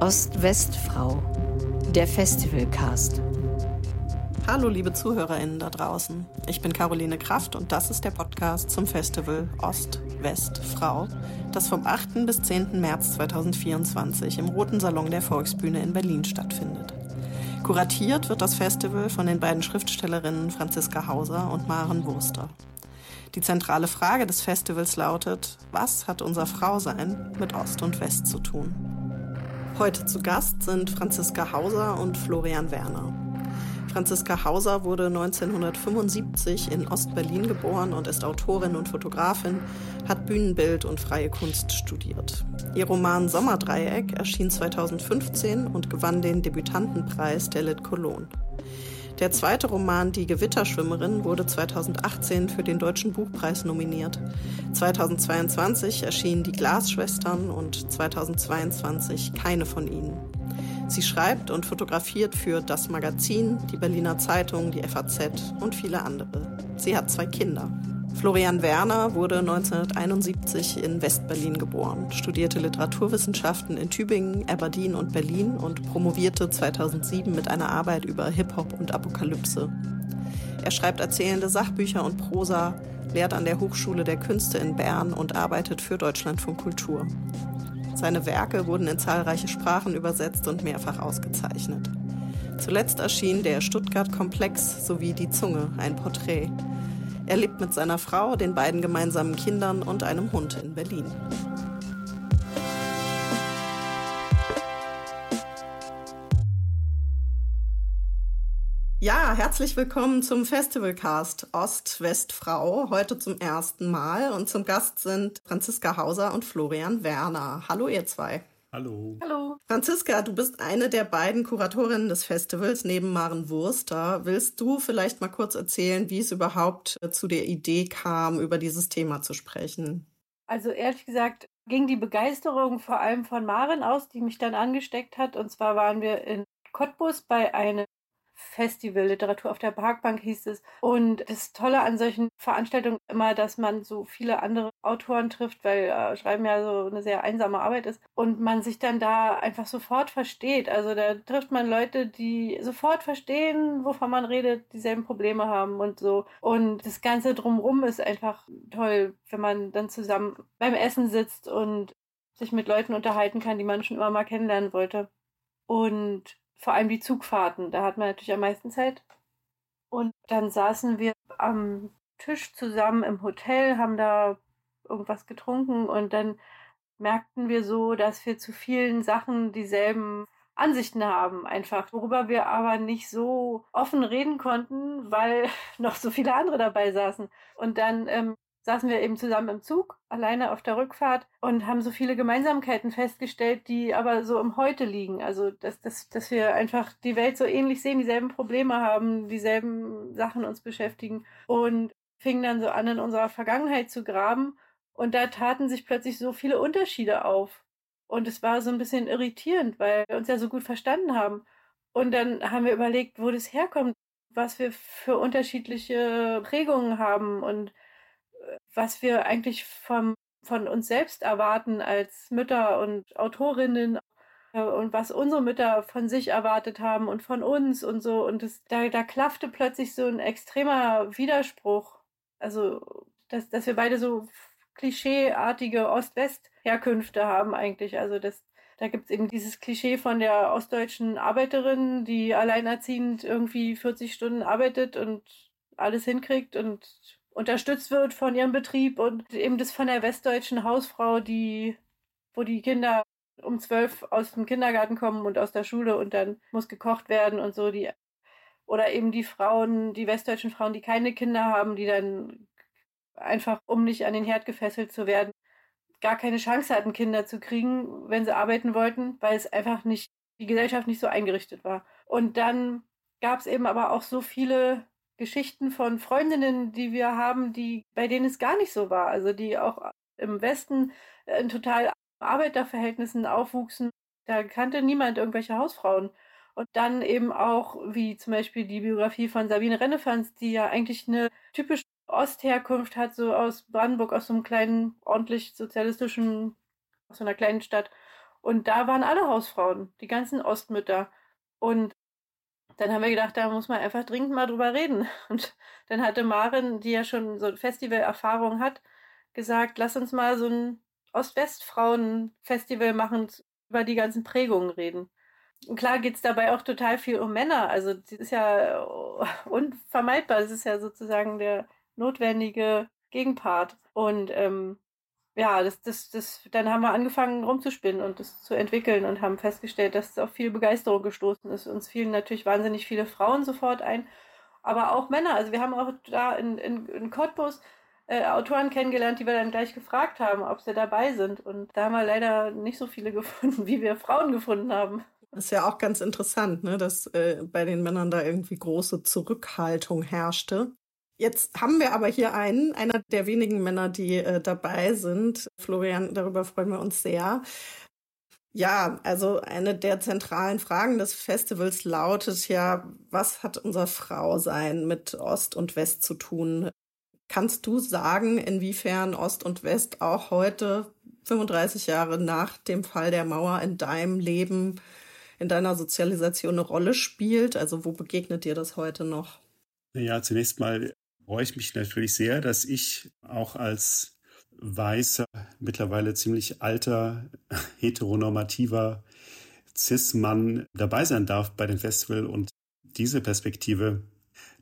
Ost-West-Frau, der Festivalcast. Hallo liebe ZuhörerInnen da draußen. Ich bin Caroline Kraft und das ist der Podcast zum Festival Ost-West-Frau, das vom 8. bis 10. März 2024 im Roten Salon der Volksbühne in Berlin stattfindet. Kuratiert wird das Festival von den beiden Schriftstellerinnen Franziska Hauser und Maren Wurster. Die zentrale Frage des Festivals lautet, was hat unser Frausein mit Ost und West zu tun? Heute zu Gast sind Franziska Hauser und Florian Werner. Franziska Hauser wurde 1975 in Ostberlin geboren und ist Autorin und Fotografin, hat Bühnenbild und freie Kunst studiert. Ihr Roman Sommerdreieck erschien 2015 und gewann den Debütantenpreis der Lit Cologne. Der zweite Roman Die Gewitterschwimmerin wurde 2018 für den Deutschen Buchpreis nominiert. 2022 erschienen Die Glasschwestern und 2022 keine von ihnen. Sie schreibt und fotografiert für das Magazin, die Berliner Zeitung, die FAZ und viele andere. Sie hat zwei Kinder. Florian Werner wurde 1971 in Westberlin geboren, studierte Literaturwissenschaften in Tübingen, Aberdeen und Berlin und promovierte 2007 mit einer Arbeit über Hip-Hop und Apokalypse. Er schreibt erzählende Sachbücher und Prosa, lehrt an der Hochschule der Künste in Bern und arbeitet für Deutschlandfunk Kultur. Seine Werke wurden in zahlreiche Sprachen übersetzt und mehrfach ausgezeichnet. Zuletzt erschien der Stuttgart-Komplex sowie Die Zunge, ein Porträt. Er lebt mit seiner Frau, den beiden gemeinsamen Kindern und einem Hund in Berlin. Ja, herzlich willkommen zum Festivalcast Ost-West-Frau. Heute zum ersten Mal und zum Gast sind Franziska Hauser und Florian Werner. Hallo ihr zwei. Hallo. Hallo. Franziska, du bist eine der beiden Kuratorinnen des Festivals neben Maren Wurster. Willst du vielleicht mal kurz erzählen, wie es überhaupt äh, zu der Idee kam, über dieses Thema zu sprechen? Also ehrlich gesagt ging die Begeisterung vor allem von Maren aus, die mich dann angesteckt hat. Und zwar waren wir in Cottbus bei einem Festival, Literatur auf der Parkbank hieß es. Und das Tolle an solchen Veranstaltungen immer, dass man so viele andere Autoren trifft, weil äh, Schreiben ja so eine sehr einsame Arbeit ist und man sich dann da einfach sofort versteht. Also da trifft man Leute, die sofort verstehen, wovon man redet, dieselben Probleme haben und so. Und das Ganze drumrum ist einfach toll, wenn man dann zusammen beim Essen sitzt und sich mit Leuten unterhalten kann, die man schon immer mal kennenlernen wollte. Und vor allem die Zugfahrten, da hat man natürlich am meisten Zeit. Und dann saßen wir am Tisch zusammen im Hotel, haben da irgendwas getrunken und dann merkten wir so, dass wir zu vielen Sachen dieselben Ansichten haben, einfach, worüber wir aber nicht so offen reden konnten, weil noch so viele andere dabei saßen. Und dann ähm, saßen wir eben zusammen im Zug, alleine auf der Rückfahrt und haben so viele Gemeinsamkeiten festgestellt, die aber so im Heute liegen. Also, dass, dass, dass wir einfach die Welt so ähnlich sehen, dieselben Probleme haben, dieselben Sachen uns beschäftigen und fingen dann so an, in unserer Vergangenheit zu graben. Und da taten sich plötzlich so viele Unterschiede auf. Und es war so ein bisschen irritierend, weil wir uns ja so gut verstanden haben. Und dann haben wir überlegt, wo das herkommt, was wir für unterschiedliche Prägungen haben und was wir eigentlich vom, von uns selbst erwarten als Mütter und Autorinnen äh, und was unsere Mütter von sich erwartet haben und von uns und so. Und das, da, da klaffte plötzlich so ein extremer Widerspruch. Also, dass, dass wir beide so klischeeartige Ost-West-Herkünfte haben eigentlich. Also das, da gibt's eben dieses Klischee von der ostdeutschen Arbeiterin, die alleinerziehend irgendwie 40 Stunden arbeitet und alles hinkriegt und unterstützt wird von ihrem Betrieb und eben das von der westdeutschen Hausfrau, die, wo die Kinder um zwölf aus dem Kindergarten kommen und aus der Schule und dann muss gekocht werden und so, die, oder eben die Frauen, die westdeutschen Frauen, die keine Kinder haben, die dann einfach, um nicht an den Herd gefesselt zu werden, gar keine Chance hatten, Kinder zu kriegen, wenn sie arbeiten wollten, weil es einfach nicht, die Gesellschaft nicht so eingerichtet war. Und dann gab es eben aber auch so viele Geschichten von Freundinnen, die wir haben, die, bei denen es gar nicht so war. Also die auch im Westen in total Arbeiterverhältnissen aufwuchsen. Da kannte niemand irgendwelche Hausfrauen. Und dann eben auch, wie zum Beispiel die Biografie von Sabine Rennefanz, die ja eigentlich eine typische Ostherkunft hat, so aus Brandenburg, aus so einem kleinen, ordentlich sozialistischen, aus so einer kleinen Stadt. Und da waren alle Hausfrauen, die ganzen Ostmütter. Und dann haben wir gedacht, da muss man einfach dringend mal drüber reden. Und dann hatte Maren, die ja schon so Festival-Erfahrung hat, gesagt, lass uns mal so ein Ost-West-Frauen-Festival machen, über die ganzen Prägungen reden. Und klar geht es dabei auch total viel um Männer. Also es ist ja unvermeidbar. Es ist ja sozusagen der notwendige Gegenpart. Und ähm, ja, das, das, das, dann haben wir angefangen rumzuspinnen und das zu entwickeln und haben festgestellt, dass es auf viel Begeisterung gestoßen ist. Uns fielen natürlich wahnsinnig viele Frauen sofort ein, aber auch Männer. Also wir haben auch da in, in, in Cottbus äh, Autoren kennengelernt, die wir dann gleich gefragt haben, ob sie dabei sind. Und da haben wir leider nicht so viele gefunden, wie wir Frauen gefunden haben. Das ist ja auch ganz interessant, ne, dass äh, bei den Männern da irgendwie große Zurückhaltung herrschte. Jetzt haben wir aber hier einen, einer der wenigen Männer, die äh, dabei sind. Florian, darüber freuen wir uns sehr. Ja, also eine der zentralen Fragen des Festivals lautet ja, was hat unser Frausein mit Ost und West zu tun? Kannst du sagen, inwiefern Ost und West auch heute, 35 Jahre nach dem Fall der Mauer in deinem Leben, in deiner Sozialisation eine Rolle spielt? Also wo begegnet dir das heute noch? Ja, zunächst mal freue ich mich natürlich sehr, dass ich auch als weißer, mittlerweile ziemlich alter, heteronormativer Cis-Mann dabei sein darf bei dem Festival und diese Perspektive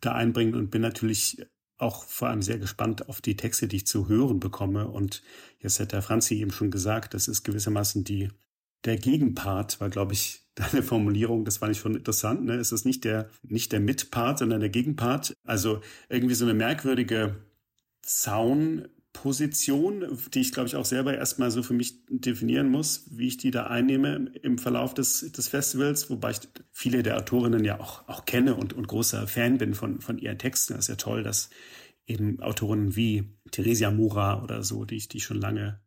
da einbringen und bin natürlich auch vor allem sehr gespannt auf die Texte, die ich zu hören bekomme. Und jetzt hat der Franzi eben schon gesagt, das ist gewissermaßen die, der Gegenpart, war, glaube ich, deine Formulierung, das fand ich schon interessant. Ne? Es ist nicht der, nicht der Mitpart, sondern der Gegenpart. Also irgendwie so eine merkwürdige Zaunposition, die ich, glaube ich, auch selber erstmal so für mich definieren muss, wie ich die da einnehme im Verlauf des, des Festivals, wobei ich viele der Autorinnen ja auch, auch kenne und, und großer Fan bin von, von ihren Texten. Das ist ja toll, dass eben Autorinnen wie Theresia Mura oder so, die ich, die ich schon lange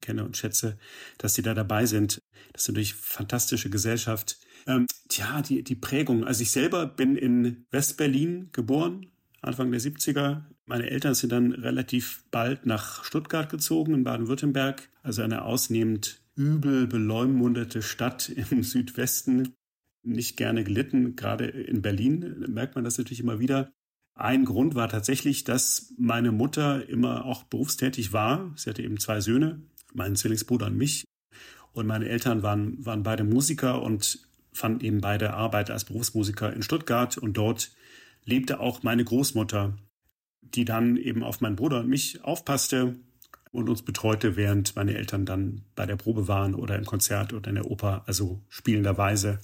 kenne und schätze, dass sie da dabei sind. Das ist natürlich fantastische Gesellschaft. Ähm, tja, die, die Prägung. Also ich selber bin in Westberlin geboren, Anfang der 70er. Meine Eltern sind dann relativ bald nach Stuttgart gezogen, in Baden-Württemberg. Also eine ausnehmend übel beleumundete Stadt im Südwesten. Nicht gerne gelitten. Gerade in Berlin merkt man das natürlich immer wieder. Ein Grund war tatsächlich, dass meine Mutter immer auch berufstätig war. Sie hatte eben zwei Söhne, meinen Zwillingsbruder und mich. Und meine Eltern waren, waren beide Musiker und fanden eben beide Arbeit als Berufsmusiker in Stuttgart. Und dort lebte auch meine Großmutter, die dann eben auf meinen Bruder und mich aufpasste und uns betreute, während meine Eltern dann bei der Probe waren oder im Konzert oder in der Oper, also spielenderweise,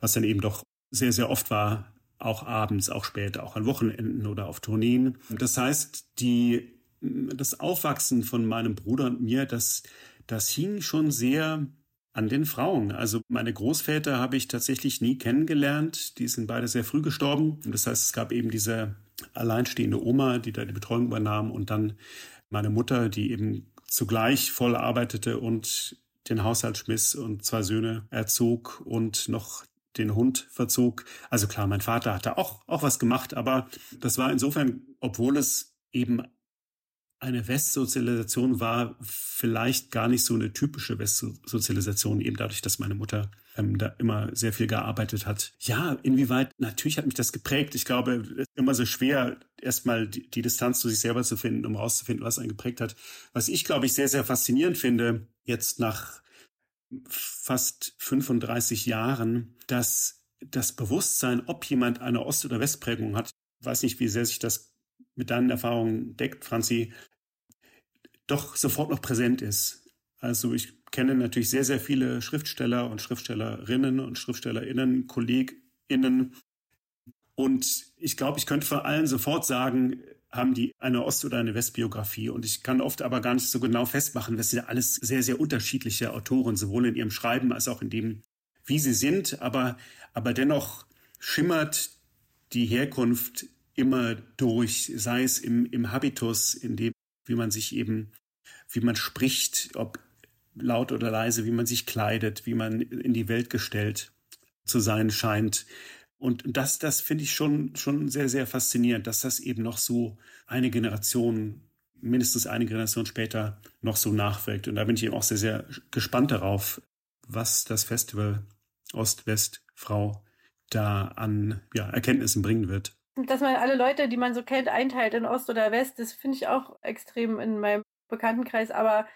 was dann eben doch sehr, sehr oft war, auch abends, auch spät, auch an Wochenenden oder auf Tourneen. Das heißt, die das Aufwachsen von meinem Bruder und mir, das, das hing schon sehr an den Frauen. Also meine Großväter habe ich tatsächlich nie kennengelernt. Die sind beide sehr früh gestorben. Und das heißt, es gab eben diese alleinstehende Oma, die da die Betreuung übernahm und dann meine Mutter, die eben zugleich voll arbeitete und den Haushalt schmiss und zwei Söhne erzog und noch den Hund verzog. Also klar, mein Vater hatte auch, auch was gemacht, aber das war insofern, obwohl es eben eine Westsozialisation war vielleicht gar nicht so eine typische Westsozialisation, eben dadurch, dass meine Mutter ähm, da immer sehr viel gearbeitet hat. Ja, inwieweit, natürlich hat mich das geprägt. Ich glaube, es ist immer so schwer, erstmal die, die Distanz zu sich selber zu finden, um rauszufinden, was einen geprägt hat. Was ich, glaube ich, sehr, sehr faszinierend finde, jetzt nach fast 35 Jahren, dass das Bewusstsein, ob jemand eine Ost- oder Westprägung hat, weiß nicht, wie sehr sich das mit deinen Erfahrungen deckt, Franzi, doch sofort noch präsent ist. Also ich kenne natürlich sehr, sehr viele Schriftsteller und Schriftstellerinnen und Schriftstellerinnen, KollegInnen. Und ich glaube, ich könnte vor allen sofort sagen, haben die eine Ost- oder eine Westbiografie. Und ich kann oft aber gar nicht so genau festmachen, dass sie ja alles sehr, sehr unterschiedliche Autoren, sowohl in ihrem Schreiben als auch in dem, wie sie sind. Aber, aber dennoch schimmert die Herkunft immer durch, sei es im, im Habitus, in dem, wie man sich eben, wie man spricht, ob laut oder leise, wie man sich kleidet, wie man in die Welt gestellt zu sein scheint. Und das, das finde ich schon, schon sehr, sehr faszinierend, dass das eben noch so eine Generation, mindestens eine Generation später noch so nachwirkt. Und da bin ich eben auch sehr, sehr gespannt darauf, was das Festival Ost-West-Frau da an ja, Erkenntnissen bringen wird. Dass man alle Leute, die man so kennt, einteilt in Ost oder West, das finde ich auch extrem in meinem Bekanntenkreis. Aber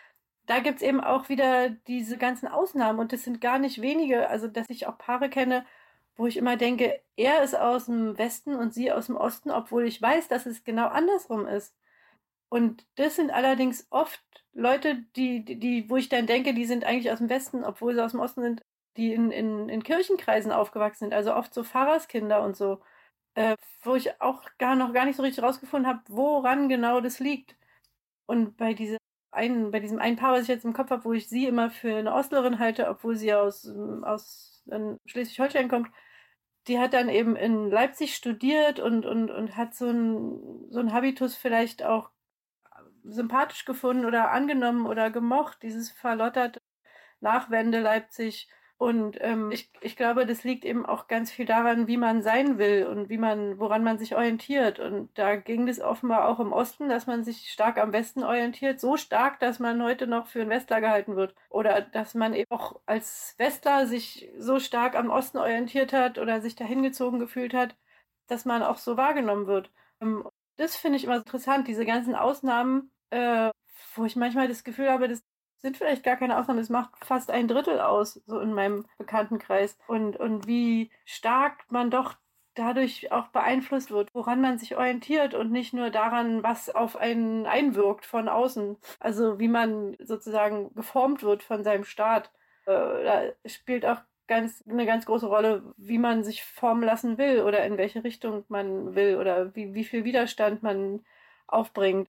da gibt es eben auch wieder diese ganzen Ausnahmen und das sind gar nicht wenige. Also, dass ich auch Paare kenne, wo ich immer denke, er ist aus dem Westen und sie aus dem Osten, obwohl ich weiß, dass es genau andersrum ist. Und das sind allerdings oft Leute, die, die, wo ich dann denke, die sind eigentlich aus dem Westen, obwohl sie aus dem Osten sind, die in, in, in Kirchenkreisen aufgewachsen sind, also oft so Pfarrerskinder und so, äh, wo ich auch gar noch gar nicht so richtig rausgefunden habe, woran genau das liegt. Und bei diesem einen, bei diesem einen Paar, was ich jetzt im Kopf habe, wo ich sie immer für eine Ostlerin halte, obwohl sie aus, aus Schleswig-Holstein kommt, die hat dann eben in Leipzig studiert und, und, und hat so ein, so ein Habitus vielleicht auch sympathisch gefunden oder angenommen oder gemocht, dieses verlotterte Nachwende Leipzig. Und ähm, ich, ich glaube, das liegt eben auch ganz viel daran, wie man sein will und wie man, woran man sich orientiert. Und da ging es offenbar auch im Osten, dass man sich stark am Westen orientiert, so stark, dass man heute noch für einen Westler gehalten wird. Oder dass man eben auch als Westler sich so stark am Osten orientiert hat oder sich dahin gezogen gefühlt hat, dass man auch so wahrgenommen wird. Ähm, das finde ich immer interessant, diese ganzen Ausnahmen, äh, wo ich manchmal das Gefühl habe, das sind vielleicht gar keine Ausnahmen, das macht fast ein Drittel aus, so in meinem Bekanntenkreis. Und, und wie stark man doch dadurch auch beeinflusst wird, woran man sich orientiert und nicht nur daran, was auf einen einwirkt von außen. Also wie man sozusagen geformt wird von seinem Staat. Äh, da spielt auch ganz, eine ganz große Rolle, wie man sich formen lassen will oder in welche Richtung man will oder wie, wie viel Widerstand man aufbringt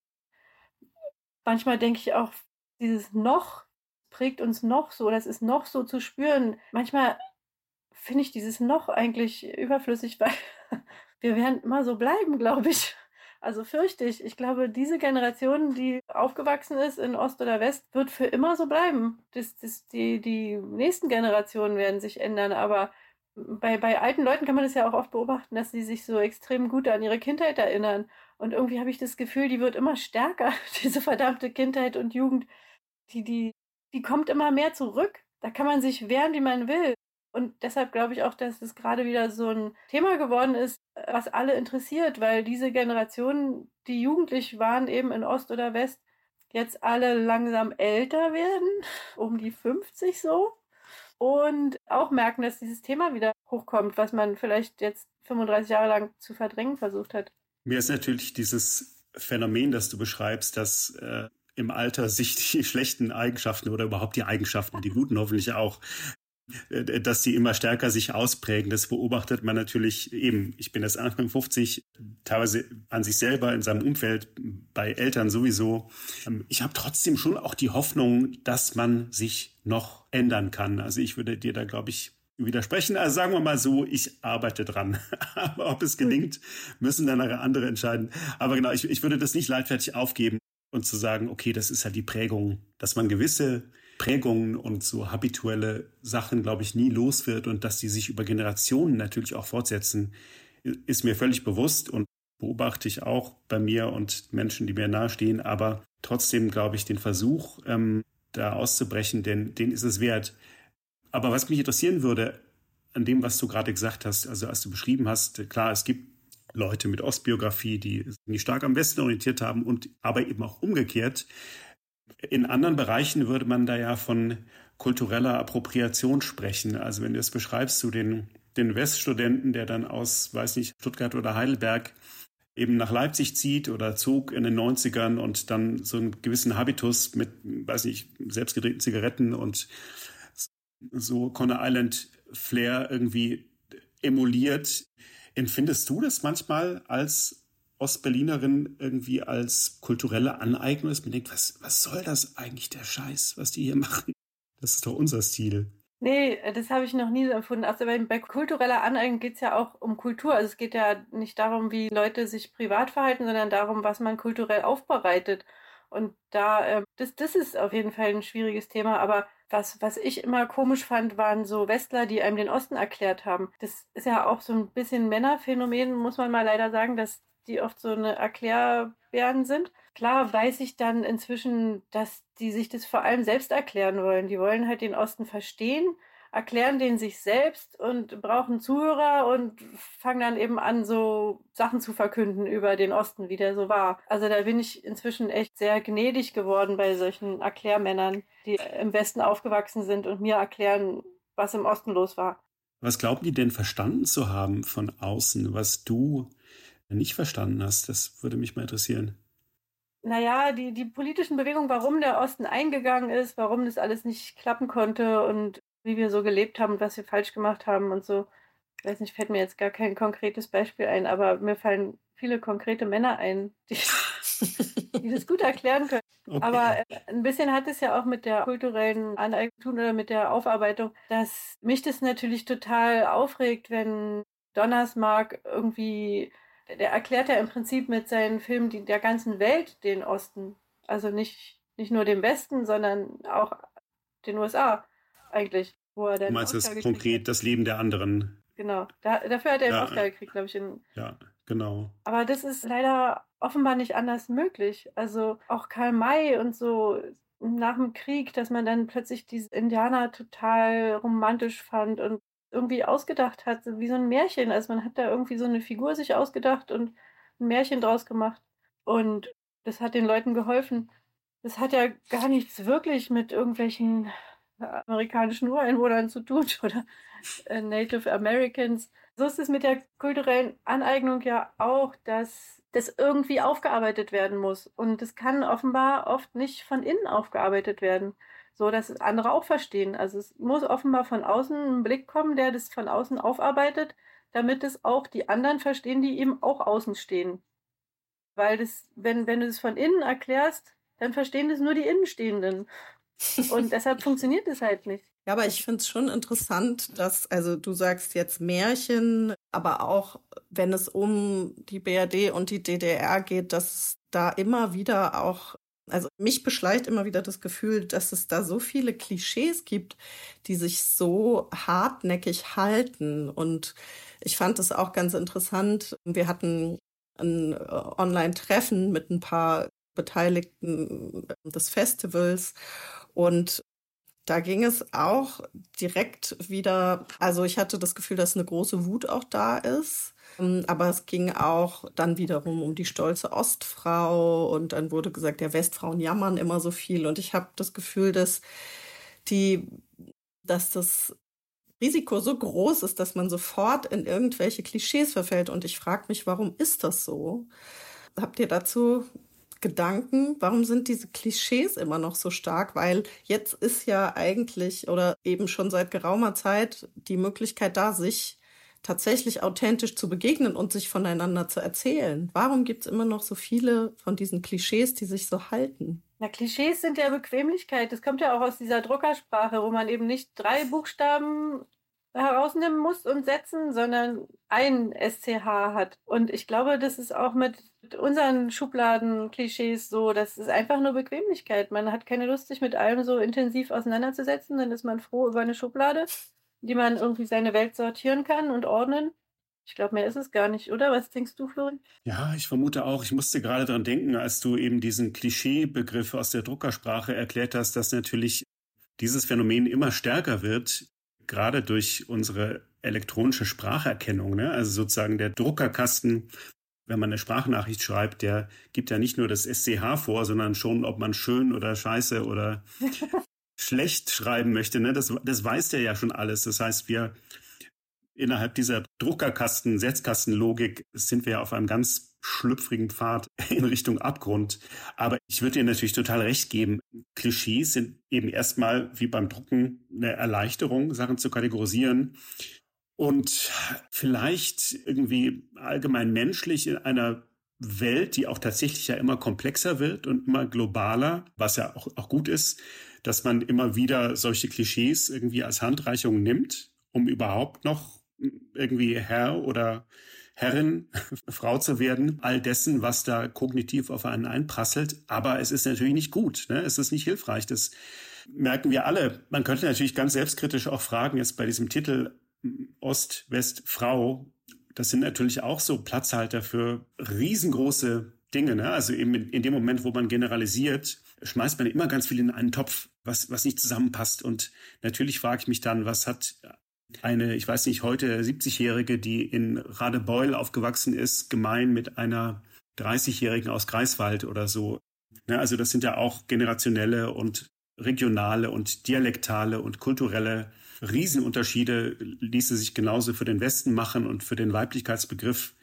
manchmal denke ich auch, dieses noch prägt uns noch so, das ist noch so zu spüren. Manchmal finde ich dieses noch eigentlich überflüssig, weil wir werden immer so bleiben, glaube ich. Also fürchte ich. Ich glaube, diese Generation, die aufgewachsen ist in Ost oder West, wird für immer so bleiben. Das, das, die, die nächsten Generationen werden sich ändern, aber bei, bei alten Leuten kann man das ja auch oft beobachten, dass sie sich so extrem gut an ihre Kindheit erinnern. Und irgendwie habe ich das Gefühl, die wird immer stärker, diese verdammte Kindheit und Jugend. Die, die, die kommt immer mehr zurück. Da kann man sich wehren, wie man will. Und deshalb glaube ich auch, dass es gerade wieder so ein Thema geworden ist, was alle interessiert, weil diese Generationen, die jugendlich waren, eben in Ost oder West, jetzt alle langsam älter werden, um die 50 so und auch merken, dass dieses Thema wieder hochkommt, was man vielleicht jetzt 35 Jahre lang zu verdrängen versucht hat. Mir ist natürlich dieses Phänomen, das du beschreibst, dass äh, im Alter sich die schlechten Eigenschaften oder überhaupt die Eigenschaften, die guten hoffentlich auch, äh, dass die immer stärker sich ausprägen. Das beobachtet man natürlich eben, ich bin jetzt Anfang 50, teilweise an sich selber, in seinem Umfeld, bei Eltern sowieso. Ähm, ich habe trotzdem schon auch die Hoffnung, dass man sich noch ändern kann. Also ich würde dir da, glaube ich, widersprechen. Also sagen wir mal so, ich arbeite dran. Aber ob es gelingt, müssen dann andere entscheiden. Aber genau, ich, ich würde das nicht leichtfertig aufgeben und zu sagen, okay, das ist halt die Prägung, dass man gewisse Prägungen und so habituelle Sachen, glaube ich, nie los wird und dass die sich über Generationen natürlich auch fortsetzen, ist mir völlig bewusst und beobachte ich auch bei mir und Menschen, die mir nahestehen. Aber trotzdem glaube ich, den Versuch, ähm, da auszubrechen, denn den ist es wert. Aber was mich interessieren würde, an dem, was du gerade gesagt hast, also als du beschrieben hast, klar, es gibt Leute mit Ostbiografie, die sich stark am Westen orientiert haben und aber eben auch umgekehrt. In anderen Bereichen würde man da ja von kultureller Appropriation sprechen. Also wenn du es beschreibst, zu den, den Weststudenten, der dann aus, weiß nicht, Stuttgart oder Heidelberg eben nach Leipzig zieht oder zog in den 90ern und dann so einen gewissen Habitus mit, weiß nicht, selbstgedrehten Zigaretten und so Conner Island Flair irgendwie emuliert. Empfindest du das manchmal als Ostberlinerin irgendwie als kulturelle Aneignung, dass man denkt, was, was soll das eigentlich, der Scheiß, was die hier machen? Das ist doch unser Stil. Nee, das habe ich noch nie so empfunden. Also bei, bei kultureller Aneignung geht es ja auch um Kultur. Also es geht ja nicht darum, wie Leute sich privat verhalten, sondern darum, was man kulturell aufbereitet. Und da, äh, das, das ist auf jeden Fall ein schwieriges Thema. Aber was, was ich immer komisch fand, waren so Westler, die einem den Osten erklärt haben. Das ist ja auch so ein bisschen Männerphänomen, muss man mal leider sagen, dass die oft so eine Erklärbären sind. Klar weiß ich dann inzwischen, dass die sich das vor allem selbst erklären wollen. Die wollen halt den Osten verstehen erklären den sich selbst und brauchen Zuhörer und fangen dann eben an, so Sachen zu verkünden über den Osten, wie der so war. Also da bin ich inzwischen echt sehr gnädig geworden bei solchen Erklärmännern, die im Westen aufgewachsen sind und mir erklären, was im Osten los war. Was glauben die denn verstanden zu haben von außen, was du nicht verstanden hast? Das würde mich mal interessieren. Naja, die, die politischen Bewegungen, warum der Osten eingegangen ist, warum das alles nicht klappen konnte und wie wir so gelebt haben und was wir falsch gemacht haben und so. Ich weiß nicht, fällt mir jetzt gar kein konkretes Beispiel ein, aber mir fallen viele konkrete Männer ein, die, die das gut erklären können. Okay. Aber äh, ein bisschen hat es ja auch mit der kulturellen Aneignung oder mit der Aufarbeitung, dass mich das natürlich total aufregt, wenn Donnersmark irgendwie, der erklärt ja im Prinzip mit seinen Filmen die, der ganzen Welt den Osten. Also nicht, nicht nur dem Westen, sondern auch den USA eigentlich. Wo er dann du meinst das konkret hat. das Leben der anderen? Genau, da, dafür hat er ja, einen Oscar gekriegt, glaube ich. In, ja, genau. Aber das ist leider offenbar nicht anders möglich. Also auch Karl May und so nach dem Krieg, dass man dann plötzlich diese Indianer total romantisch fand und irgendwie ausgedacht hat, wie so ein Märchen. Also man hat da irgendwie so eine Figur sich ausgedacht und ein Märchen draus gemacht. Und das hat den Leuten geholfen. Das hat ja gar nichts wirklich mit irgendwelchen amerikanischen Ureinwohnern zu tun oder äh, Native Americans. So ist es mit der kulturellen Aneignung ja auch, dass das irgendwie aufgearbeitet werden muss. Und das kann offenbar oft nicht von innen aufgearbeitet werden, so dass es andere auch verstehen. Also es muss offenbar von außen ein Blick kommen, der das von außen aufarbeitet, damit es auch die anderen verstehen, die eben auch außen stehen. Weil das, wenn, wenn du es von innen erklärst, dann verstehen das nur die Innenstehenden. Und deshalb funktioniert es halt nicht. Ja, aber ich finde es schon interessant, dass, also du sagst jetzt Märchen, aber auch wenn es um die BRD und die DDR geht, dass da immer wieder auch, also mich beschleicht immer wieder das Gefühl, dass es da so viele Klischees gibt, die sich so hartnäckig halten. Und ich fand es auch ganz interessant. Wir hatten ein äh, Online-Treffen mit ein paar Beteiligten des Festivals und da ging es auch direkt wieder, also ich hatte das Gefühl, dass eine große Wut auch da ist. Ähm, aber es ging auch dann wiederum um die stolze Ostfrau und dann wurde gesagt, der Westfrauen jammern immer so viel. Und ich habe das Gefühl, dass die, dass das Risiko so groß ist, dass man sofort in irgendwelche Klischees verfällt. Und ich frage mich, warum ist das so? Habt ihr dazu Gedanken, warum sind diese Klischees immer noch so stark? Weil jetzt ist ja eigentlich oder eben schon seit geraumer Zeit die Möglichkeit da, sich tatsächlich authentisch zu begegnen und sich voneinander zu erzählen. Warum gibt es immer noch so viele von diesen Klischees, die sich so halten? Na, Klischees sind ja Bequemlichkeit. Das kommt ja auch aus dieser Druckersprache, wo man eben nicht drei Buchstaben herausnehmen muss und setzen, sondern ein SCH hat. Und ich glaube, das ist auch mit unseren Schubladen-Klischees so, das ist einfach nur Bequemlichkeit. Man hat keine Lust, sich mit allem so intensiv auseinanderzusetzen, dann ist man froh über eine Schublade, die man irgendwie seine Welt sortieren kann und ordnen. Ich glaube, mehr ist es gar nicht, oder? Was denkst du, Florian? Ja, ich vermute auch. Ich musste gerade daran denken, als du eben diesen Klischeebegriff aus der Druckersprache erklärt hast, dass natürlich dieses Phänomen immer stärker wird, gerade durch unsere elektronische Spracherkennung. Ne? Also sozusagen der Druckerkasten, wenn man eine Sprachnachricht schreibt, der gibt ja nicht nur das SCH vor, sondern schon, ob man schön oder scheiße oder schlecht schreiben möchte. Ne? Das, das weiß der ja schon alles. Das heißt, wir innerhalb dieser Druckerkasten, Setzkastenlogik sind wir ja auf einem ganz schlüpfrigen Pfad in Richtung Abgrund. Aber ich würde dir natürlich total recht geben. Klischees sind eben erstmal wie beim Drucken eine Erleichterung, Sachen zu kategorisieren. Und vielleicht irgendwie allgemein menschlich in einer Welt, die auch tatsächlich ja immer komplexer wird und immer globaler, was ja auch, auch gut ist, dass man immer wieder solche Klischees irgendwie als Handreichung nimmt, um überhaupt noch irgendwie Herr oder Herrin, Frau zu werden, all dessen, was da kognitiv auf einen einprasselt. Aber es ist natürlich nicht gut. Ne? Es ist nicht hilfreich. Das merken wir alle. Man könnte natürlich ganz selbstkritisch auch fragen, jetzt bei diesem Titel Ost, West, Frau, das sind natürlich auch so Platzhalter für riesengroße Dinge. Ne? Also eben in, in, dem Moment, wo man generalisiert, schmeißt man immer ganz viel in einen Topf, was, was nicht zusammenpasst. Und natürlich frage ich mich dann, was hat eine, ich weiß nicht, heute 70-Jährige, die in Radebeul aufgewachsen ist, gemein mit einer 30-Jährigen aus Greifswald oder so. Ne? Also das sind ja auch generationelle und regionale und dialektale und kulturelle Riesenunterschiede ließe sich genauso für den Westen machen und für den Weiblichkeitsbegriff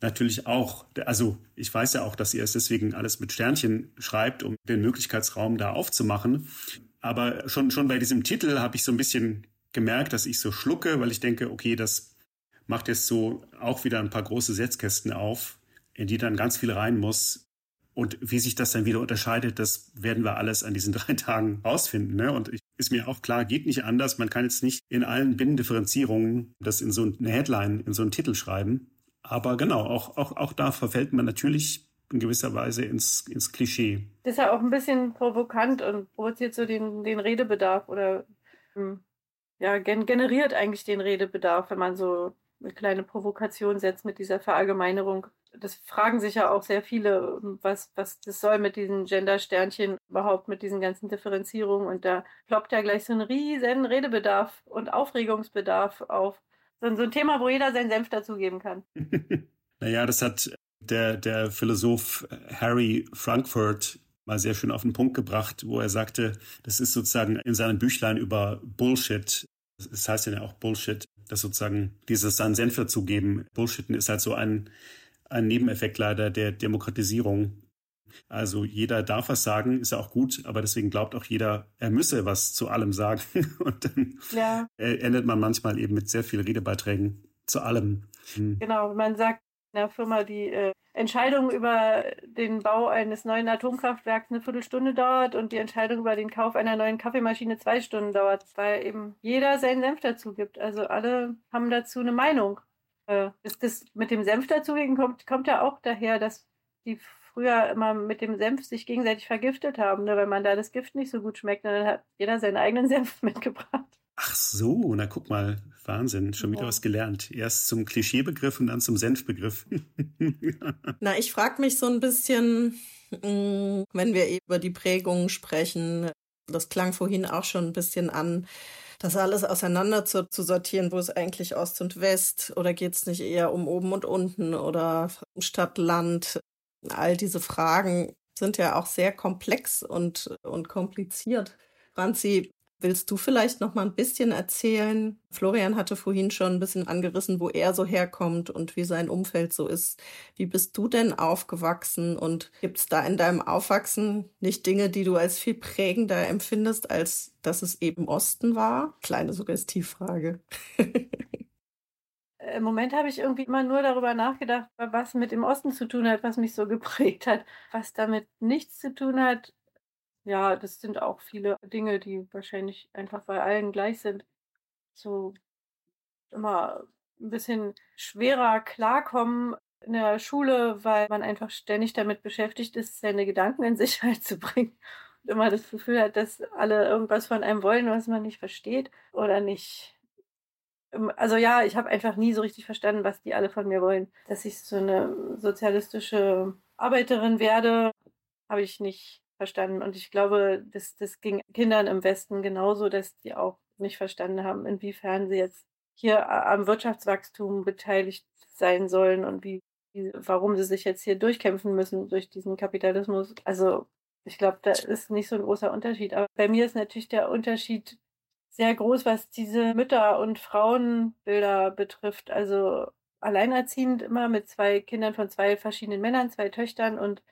natürlich auch. Also ich weiß ja auch, dass ihr es deswegen alles mit Sternchen schreibt, um den Möglichkeitsraum da aufzumachen. Aber schon, schon bei diesem Titel habe ich so ein bisschen gemerkt, dass ich so schlucke, weil ich denke, okay, das macht jetzt so auch wieder ein paar große Setzkästen auf, in die dann ganz viel rein muss. Und wie sich das dann wieder unterscheidet, das werden wir alles an diesen drei Tagen rausfinden. Ne? Und ich, ist mir auch klar, geht nicht anders. Man kann jetzt nicht in allen Binnendifferenzierungen das in so eine Headline, in so einen Titel schreiben. Aber genau, auch, auch, auch da verfällt man natürlich in gewisser Weise ins, ins Klischee. Das ist ja auch ein bisschen provokant und provoziert so den, den Redebedarf oder hm, ja, gen generiert eigentlich den Redebedarf, wenn man so eine kleine Provokation setzt mit dieser Verallgemeinerung das fragen sich ja auch sehr viele, was, was das soll mit diesen Gender-Sternchen überhaupt, mit diesen ganzen Differenzierungen. Und da ploppt ja gleich so ein riesen Redebedarf und Aufregungsbedarf auf. So, so ein Thema, wo jeder seinen Senf dazugeben kann. naja, das hat der, der Philosoph Harry Frankfurt mal sehr schön auf den Punkt gebracht, wo er sagte, das ist sozusagen in seinem Büchlein über Bullshit. Das heißt ja auch Bullshit, dass sozusagen dieses seinen Senf dazugeben. Bullshitten ist halt so ein, ein Nebeneffekt leider der Demokratisierung. Also jeder darf was sagen, ist ja auch gut, aber deswegen glaubt auch jeder, er müsse was zu allem sagen. Und dann ja. endet man manchmal eben mit sehr vielen Redebeiträgen zu allem. Hm. Genau, man sagt in der Firma, die äh, Entscheidung über den Bau eines neuen Atomkraftwerks eine Viertelstunde dauert und die Entscheidung über den Kauf einer neuen Kaffeemaschine zwei Stunden dauert, weil eben jeder seinen Senf dazu gibt. Also alle haben dazu eine Meinung. Äh, das, mit dem Senf dazugeben kommt, kommt ja auch daher, dass die früher immer mit dem Senf sich gegenseitig vergiftet haben, ne? wenn man da das Gift nicht so gut schmeckt, dann hat jeder seinen eigenen Senf mitgebracht. Ach so, na guck mal, Wahnsinn, schon wieder ja. was gelernt. Erst zum Klischeebegriff und dann zum Senfbegriff. na, ich frage mich so ein bisschen, mm, wenn wir über die Prägungen sprechen, das klang vorhin auch schon ein bisschen an, das alles auseinander zu, zu sortieren, wo ist eigentlich Ost und West oder geht es nicht eher um oben und unten oder Stadt, Land? All diese Fragen sind ja auch sehr komplex und, und kompliziert. Franzi, Willst du vielleicht noch mal ein bisschen erzählen? Florian hatte vorhin schon ein bisschen angerissen, wo er so herkommt und wie sein Umfeld so ist. Wie bist du denn aufgewachsen und gibt es da in deinem Aufwachsen nicht Dinge, die du als viel prägender empfindest, als dass es eben Osten war? Kleine Suggestivfrage. Im Moment habe ich irgendwie immer nur darüber nachgedacht, was mit dem Osten zu tun hat, was mich so geprägt hat. Was damit nichts zu tun hat, ja, das sind auch viele Dinge, die wahrscheinlich einfach bei allen gleich sind. So immer ein bisschen schwerer klarkommen in der Schule, weil man einfach ständig damit beschäftigt ist, seine Gedanken in Sicherheit zu bringen. Und immer das Gefühl hat, dass alle irgendwas von einem wollen, was man nicht versteht oder nicht. Ähm, also ja, ich habe einfach nie so richtig verstanden, was die alle von mir wollen. Dass ich so eine sozialistische Arbeiterin werde, habe ich nicht verstanden. Und ich glaube, das, das ging Kindern im Westen genauso, dass die auch nicht verstanden haben, inwiefern sie jetzt hier am Wirtschaftswachstum beteiligt sein sollen und wie, wie warum sie sich jetzt hier durchkämpfen müssen durch diesen Kapitalismus. Also ich glaube, da ist nicht so ein großer Unterschied. Aber bei mir ist natürlich der Unterschied sehr groß, was diese Mütter- und Frauenbilder betrifft. Also alleinerziehend immer mit zwei Kindern von zwei verschiedenen Männern, zwei Töchtern und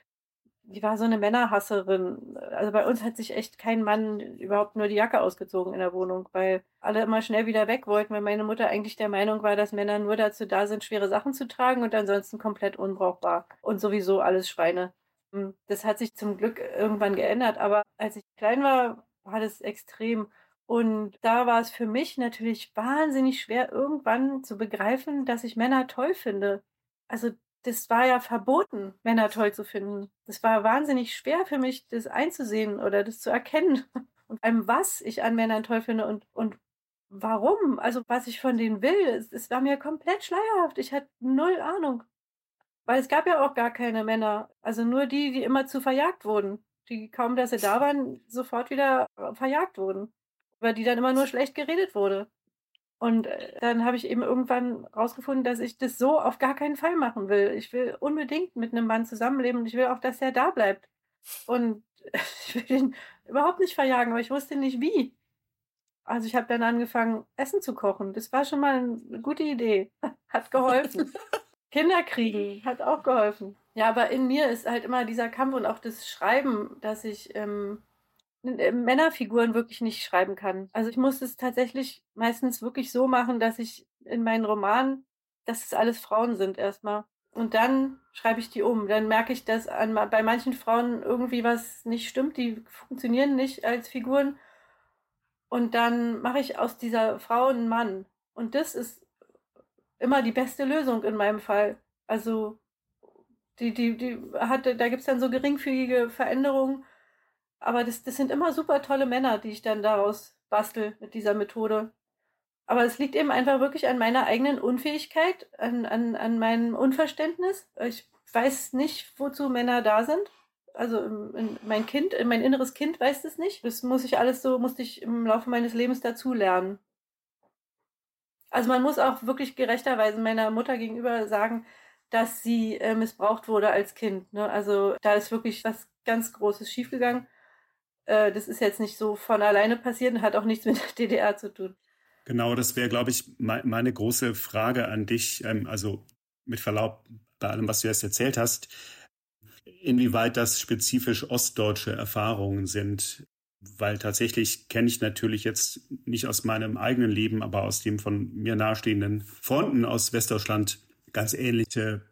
die war so eine Männerhasserin. Also bei uns hat sich echt kein Mann überhaupt nur die Jacke ausgezogen in der Wohnung, weil alle immer schnell wieder weg wollten, weil meine Mutter eigentlich der Meinung war, dass Männer nur dazu da sind, schwere Sachen zu tragen und ansonsten komplett unbrauchbar und sowieso alles Schweine. Hm, das hat sich zum Glück irgendwann geändert, aber als ich klein war, war das extrem. Und da war es für mich natürlich wahnsinnig schwer, irgendwann zu begreifen, dass ich Männer toll finde. Also das war ja verboten, Männer toll zu finden. Das war wahnsinnig schwer für mich, das einzusehen oder das zu erkennen. Und einem, was ich an Männern toll finde und, und warum? Also was ich von denen will, es, es war mir komplett schleierhaft. Ich hatte null Ahnung. Weil es gab ja auch gar keine Männer. Also nur die, die immer zu verjagt wurden. Die kaum, dass sie da waren, sofort wieder verjagt wurden. Über die dann immer nur schlecht geredet wurde. Und äh, dann habe ich eben irgendwann rausgefunden, dass ich das so auf gar keinen Fall machen will. Ich will unbedingt mit einem Mann zusammenleben und ich will auch, dass er da bleibt. Und ich will ihn überhaupt nicht verjagen, aber ich wusste nicht wie. Also ich habe dann angefangen, Essen zu kochen. Das war schon mal eine gute Idee. Hat geholfen. Kinder kriegen hat auch geholfen. Ja, aber in mir ist halt immer dieser Kampf und auch das Schreiben, dass ich ähm, äh, Männerfiguren wirklich nicht schreiben kann. Also ich muss es tatsächlich meistens wirklich so machen, dass ich in meinen Romanen, dass es alles Frauen sind erstmal. Und dann schreibe ich die um. Dann merke ich, dass an, bei manchen Frauen irgendwie was nicht stimmt. Die funktionieren nicht als Figuren. Und dann mache ich aus dieser Frau einen Mann. Und das ist immer die beste Lösung in meinem Fall. Also die, die, die hatte, da gibt es dann so geringfügige Veränderungen aber das, das sind immer super tolle Männer, die ich dann daraus bastel mit dieser Methode. Aber es liegt eben einfach wirklich an meiner eigenen Unfähigkeit, an, an, an meinem Unverständnis. Ich weiß nicht, wozu Männer da sind. Also mein Kind, mein inneres Kind weiß das nicht. Das muss ich alles so, musste ich im Laufe meines Lebens dazulernen. Also man muss auch wirklich gerechterweise meiner Mutter gegenüber sagen, dass sie äh, missbraucht wurde als Kind. Ne? Also da ist wirklich was ganz Großes schiefgegangen. Äh, das ist jetzt nicht so von alleine passiert und hat auch nichts mit der DDR zu tun. Genau, das wäre, glaube ich, meine große Frage an dich. Ähm, also mit Verlaub bei allem, was du jetzt erzählt hast, inwieweit das spezifisch ostdeutsche Erfahrungen sind. Weil tatsächlich kenne ich natürlich jetzt nicht aus meinem eigenen Leben, aber aus dem von mir nahestehenden Freunden aus Westdeutschland ganz ähnliche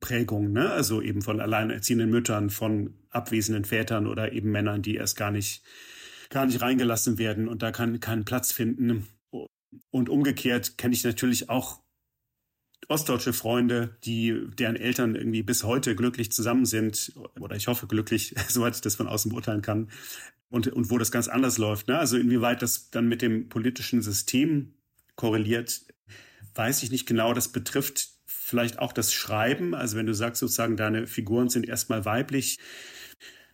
Prägung, ne? also eben von alleinerziehenden Müttern, von abwesenden Vätern oder eben Männern, die erst gar nicht, gar nicht reingelassen werden und da kann keinen Platz finden. Und umgekehrt kenne ich natürlich auch ostdeutsche Freunde, die, deren Eltern irgendwie bis heute glücklich zusammen sind, oder ich hoffe glücklich, soweit ich das von außen beurteilen kann, und, und wo das ganz anders läuft. Ne? Also inwieweit das dann mit dem politischen System korreliert, weiß ich nicht genau. Das betrifft vielleicht auch das Schreiben. Also wenn du sagst sozusagen, deine Figuren sind erstmal weiblich,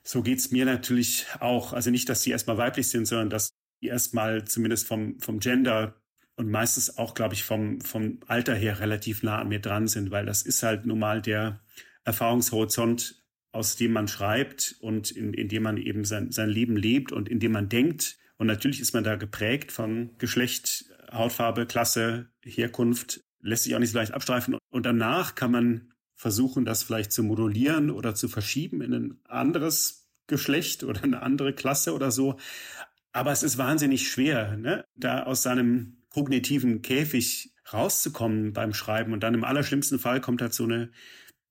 so geht's mir natürlich auch. Also nicht, dass sie erstmal weiblich sind, sondern dass die erstmal zumindest vom, vom Gender und meistens auch, glaube ich, vom, vom Alter her relativ nah an mir dran sind, weil das ist halt nun mal der Erfahrungshorizont, aus dem man schreibt und in, in dem man eben sein, sein Leben lebt und in dem man denkt. Und natürlich ist man da geprägt von Geschlecht, Hautfarbe, Klasse, Herkunft, lässt sich auch nicht so leicht abstreifen. Und danach kann man versuchen, das vielleicht zu modulieren oder zu verschieben in ein anderes Geschlecht oder eine andere Klasse oder so. Aber es ist wahnsinnig schwer, ne? da aus seinem kognitiven Käfig rauszukommen beim Schreiben. Und dann im allerschlimmsten Fall kommt halt so eine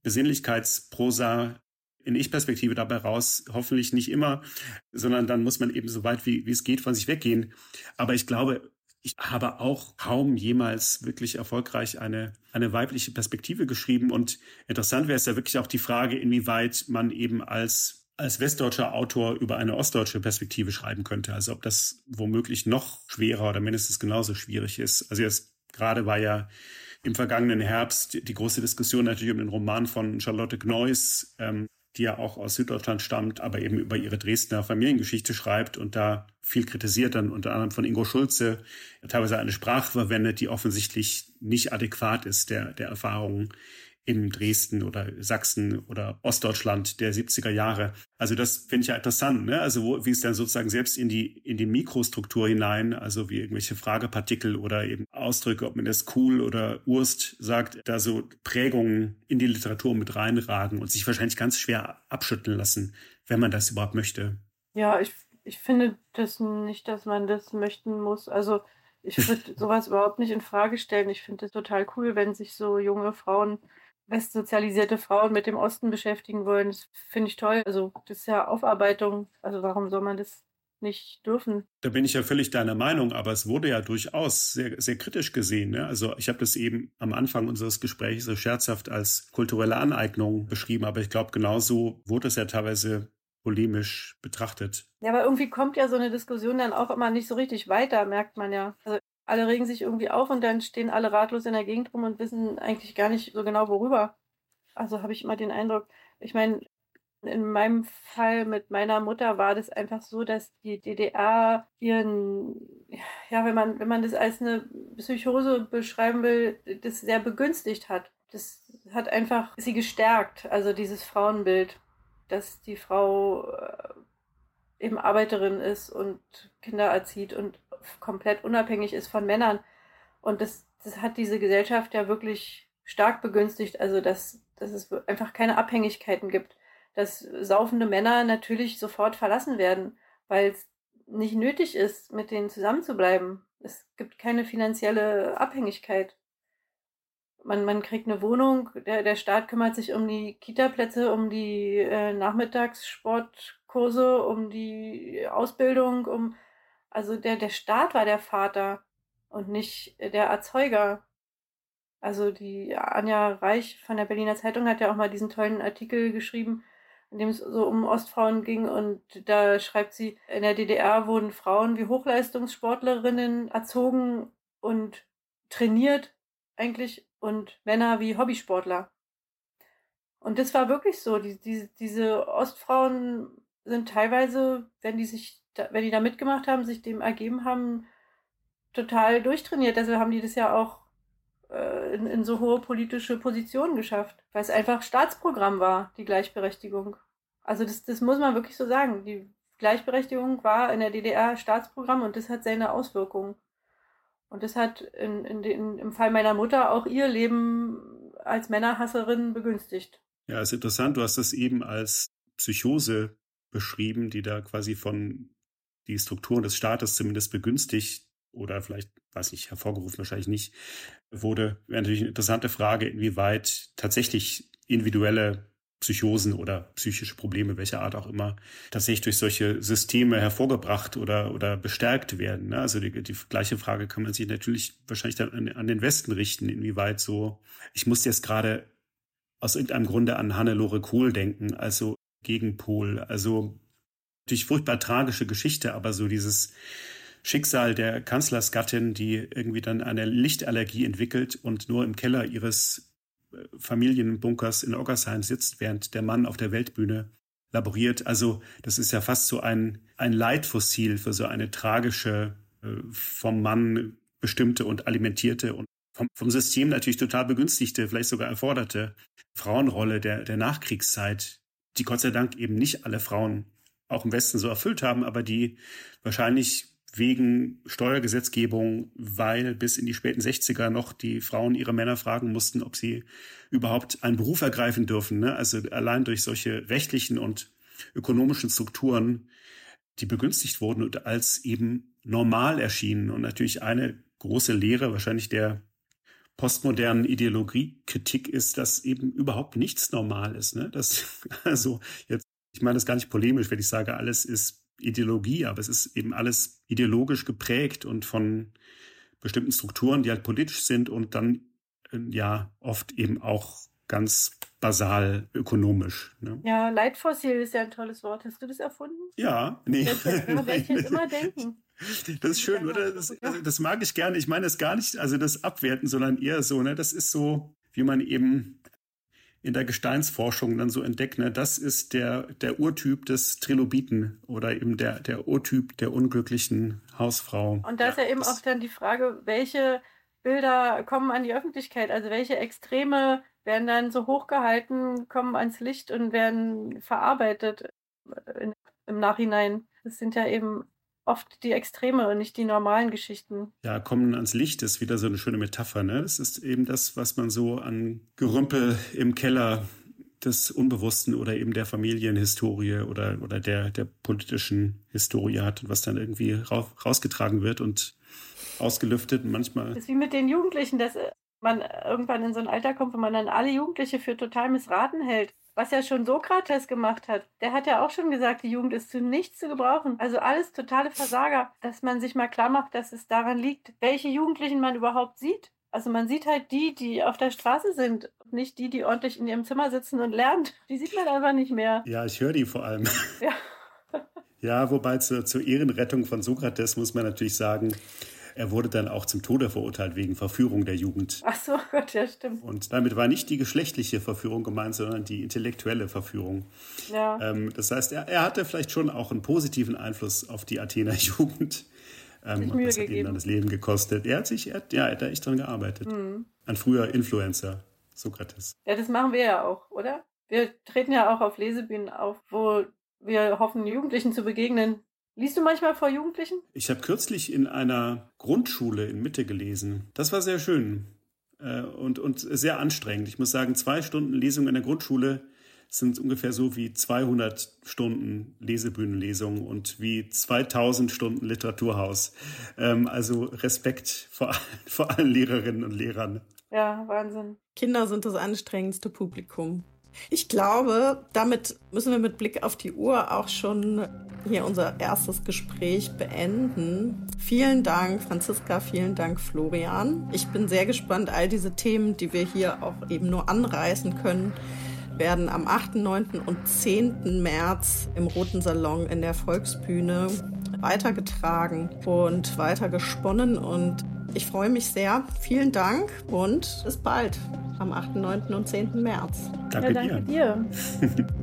Besinnlichkeitsprosa in Ich-Perspektive dabei raus. Hoffentlich nicht immer, sondern dann muss man eben so weit wie, wie es geht von sich weggehen. Aber ich glaube, ich habe auch kaum jemals wirklich erfolgreich eine, eine weibliche Perspektive geschrieben. Und interessant wäre es ja wirklich auch die Frage, inwieweit man eben als, als westdeutscher Autor über eine ostdeutsche Perspektive schreiben könnte. Also ob das womöglich noch schwerer oder mindestens genauso schwierig ist. Also jetzt gerade war ja im vergangenen Herbst die große Diskussion natürlich um den Roman von Charlotte Gneuss, ähm, die ja auch aus Süddeutschland stammt, aber eben über ihre Dresdner Familiengeschichte schreibt und da viel kritisiert, dann unter anderem von Ingo Schulze, teilweise eine Sprache verwendet, die offensichtlich nicht adäquat ist der, der Erfahrungen in Dresden oder Sachsen oder Ostdeutschland der 70er Jahre. Also das finde ich ja interessant, ne? Also wo, wie es dann sozusagen selbst in die, in die Mikrostruktur hinein, also wie irgendwelche Fragepartikel oder eben Ausdrücke, ob man das cool oder Urst sagt, da so Prägungen in die Literatur mit reinragen und sich wahrscheinlich ganz schwer abschütteln lassen, wenn man das überhaupt möchte. Ja, ich, ich finde das nicht, dass man das möchten muss. Also ich würde sowas überhaupt nicht in Frage stellen. Ich finde es total cool, wenn sich so junge Frauen westsozialisierte Frauen mit dem Osten beschäftigen wollen. Das finde ich toll. Also das ist ja Aufarbeitung. Also warum soll man das nicht dürfen? Da bin ich ja völlig deiner Meinung, aber es wurde ja durchaus sehr, sehr kritisch gesehen. Ne? Also ich habe das eben am Anfang unseres Gesprächs so scherzhaft als kulturelle Aneignung beschrieben, aber ich glaube, genauso wurde es ja teilweise polemisch betrachtet. Ja, aber irgendwie kommt ja so eine Diskussion dann auch immer nicht so richtig weiter, merkt man ja. Also alle regen sich irgendwie auf und dann stehen alle ratlos in der Gegend rum und wissen eigentlich gar nicht so genau worüber. Also habe ich immer den Eindruck, ich meine, in meinem Fall mit meiner Mutter war das einfach so, dass die DDR ihren, ja, wenn man, wenn man das als eine Psychose beschreiben will, das sehr begünstigt hat. Das hat einfach sie gestärkt, also dieses Frauenbild, dass die Frau äh, eben Arbeiterin ist und Kinder erzieht und komplett unabhängig ist von Männern. Und das, das hat diese Gesellschaft ja wirklich stark begünstigt, also dass, dass es einfach keine Abhängigkeiten gibt dass saufende Männer natürlich sofort verlassen werden, weil es nicht nötig ist, mit denen zusammenzubleiben. Es gibt keine finanzielle Abhängigkeit. Man, man kriegt eine Wohnung, der, der Staat kümmert sich um die Kita-Plätze, um die äh, Nachmittagssportkurse, um die Ausbildung, um also der, der Staat war der Vater und nicht der Erzeuger. Also die Anja Reich von der Berliner Zeitung hat ja auch mal diesen tollen Artikel geschrieben, in dem es so um Ostfrauen ging. Und da schreibt sie, in der DDR wurden Frauen wie Hochleistungssportlerinnen erzogen und trainiert eigentlich und Männer wie Hobbysportler. Und das war wirklich so. Die, die, diese Ostfrauen sind teilweise, wenn die sich, wenn die da mitgemacht haben, sich dem ergeben haben, total durchtrainiert. Deshalb haben die das ja auch äh, in, in so hohe politische Positionen geschafft, weil es einfach Staatsprogramm war, die Gleichberechtigung. Also das, das muss man wirklich so sagen. Die Gleichberechtigung war in der DDR Staatsprogramm und das hat seine Auswirkungen. Und das hat in, in den, im Fall meiner Mutter auch ihr Leben als Männerhasserin begünstigt. Ja, ist interessant. Du hast das eben als Psychose beschrieben, die da quasi von die Strukturen des Staates zumindest begünstigt oder vielleicht, weiß ich, hervorgerufen wahrscheinlich nicht, wurde. Wäre natürlich eine interessante Frage, inwieweit tatsächlich individuelle Psychosen oder psychische Probleme, welcher Art auch immer, tatsächlich durch solche Systeme hervorgebracht oder, oder bestärkt werden. Ne? Also die, die gleiche Frage kann man sich natürlich wahrscheinlich dann an, an den Westen richten, inwieweit so. Ich muss jetzt gerade aus irgendeinem Grunde an Hannelore Kohl denken, also Gegenpol. Also natürlich furchtbar tragische Geschichte, aber so dieses Schicksal der Kanzlersgattin, die irgendwie dann eine Lichtallergie entwickelt und nur im Keller ihres Familienbunkers in Oggersheim sitzt, während der Mann auf der Weltbühne laboriert. Also das ist ja fast so ein, ein Leitfossil für so eine tragische, äh, vom Mann bestimmte und alimentierte und vom, vom System natürlich total begünstigte, vielleicht sogar erforderte Frauenrolle der, der Nachkriegszeit, die Gott sei Dank eben nicht alle Frauen auch im Westen so erfüllt haben, aber die wahrscheinlich wegen Steuergesetzgebung, weil bis in die späten 60er noch die Frauen ihre Männer fragen mussten, ob sie überhaupt einen Beruf ergreifen dürfen. Ne? Also allein durch solche rechtlichen und ökonomischen Strukturen, die begünstigt wurden und als eben normal erschienen. Und natürlich eine große Lehre wahrscheinlich der postmodernen Ideologiekritik ist, dass eben überhaupt nichts normal ist. Ne? Das, also jetzt, ich meine das gar nicht polemisch, wenn ich sage, alles ist Ideologie, aber es ist eben alles ideologisch geprägt und von bestimmten Strukturen, die halt politisch sind und dann äh, ja oft eben auch ganz basal ökonomisch. Ne? Ja, Leitfossil ist ja ein tolles Wort. Hast du das erfunden? Ja, nee. Das werde ich jetzt immer denken. Das ist schön, oder? Das, das mag ich gerne. Ich meine das gar nicht, also das Abwerten, sondern eher so, ne? Das ist so, wie man eben in der Gesteinsforschung dann so entdeckt, ne, das ist der, der Urtyp des Trilobiten oder eben der, der Urtyp der unglücklichen Hausfrau. Und da ist ja, ja eben auch dann die Frage, welche Bilder kommen an die Öffentlichkeit, also welche Extreme werden dann so hochgehalten, kommen ans Licht und werden verarbeitet in, im Nachhinein. Das sind ja eben oft die Extreme und nicht die normalen Geschichten. Ja, kommen ans Licht ist wieder so eine schöne Metapher. Ne? Das ist eben das, was man so an Gerümpel im Keller des Unbewussten oder eben der Familienhistorie oder, oder der, der politischen Historie hat und was dann irgendwie rausgetragen wird und ausgelüftet und manchmal. Das ist wie mit den Jugendlichen, dass man irgendwann in so ein Alter kommt, wo man dann alle Jugendliche für total missraten hält was ja schon Sokrates gemacht hat. Der hat ja auch schon gesagt, die Jugend ist zu nichts zu gebrauchen. Also alles totale Versager, dass man sich mal klar macht, dass es daran liegt, welche Jugendlichen man überhaupt sieht. Also man sieht halt die, die auf der Straße sind, nicht die, die ordentlich in ihrem Zimmer sitzen und lernt. Die sieht man einfach nicht mehr. Ja, ich höre die vor allem. Ja. ja, wobei zur, zur Ehrenrettung von Sokrates muss man natürlich sagen, er wurde dann auch zum Tode verurteilt wegen Verführung der Jugend. Ach so, Gott, ja, stimmt. Und damit war nicht die geschlechtliche Verführung gemeint, sondern die intellektuelle Verführung. Ja. Ähm, das heißt, er, er, hatte vielleicht schon auch einen positiven Einfluss auf die Athener Jugend. Ähm, und das hat ihm dann das Leben gekostet. Er hat sich, er, ja, er hat da echt dran gearbeitet. Mhm. Ein früher Influencer, Sokrates. Ja, das machen wir ja auch, oder? Wir treten ja auch auf Lesebühnen auf, wo wir hoffen, Jugendlichen zu begegnen, Liest du manchmal vor Jugendlichen? Ich habe kürzlich in einer Grundschule in Mitte gelesen. Das war sehr schön äh, und, und sehr anstrengend. Ich muss sagen, zwei Stunden Lesung in der Grundschule sind ungefähr so wie 200 Stunden Lesebühnenlesung und wie 2000 Stunden Literaturhaus. Ähm, also Respekt vor, vor allen Lehrerinnen und Lehrern. Ja, Wahnsinn. Kinder sind das anstrengendste Publikum. Ich glaube, damit müssen wir mit Blick auf die Uhr auch schon hier unser erstes Gespräch beenden. Vielen Dank, Franziska, vielen Dank, Florian. Ich bin sehr gespannt, all diese Themen, die wir hier auch eben nur anreißen können, werden am 8., 9. und 10. März im Roten Salon in der Volksbühne weitergetragen und weiter gesponnen und ich freue mich sehr. Vielen Dank und bis bald am 8., 9. und 10. März. Danke, ja, danke dir. dir.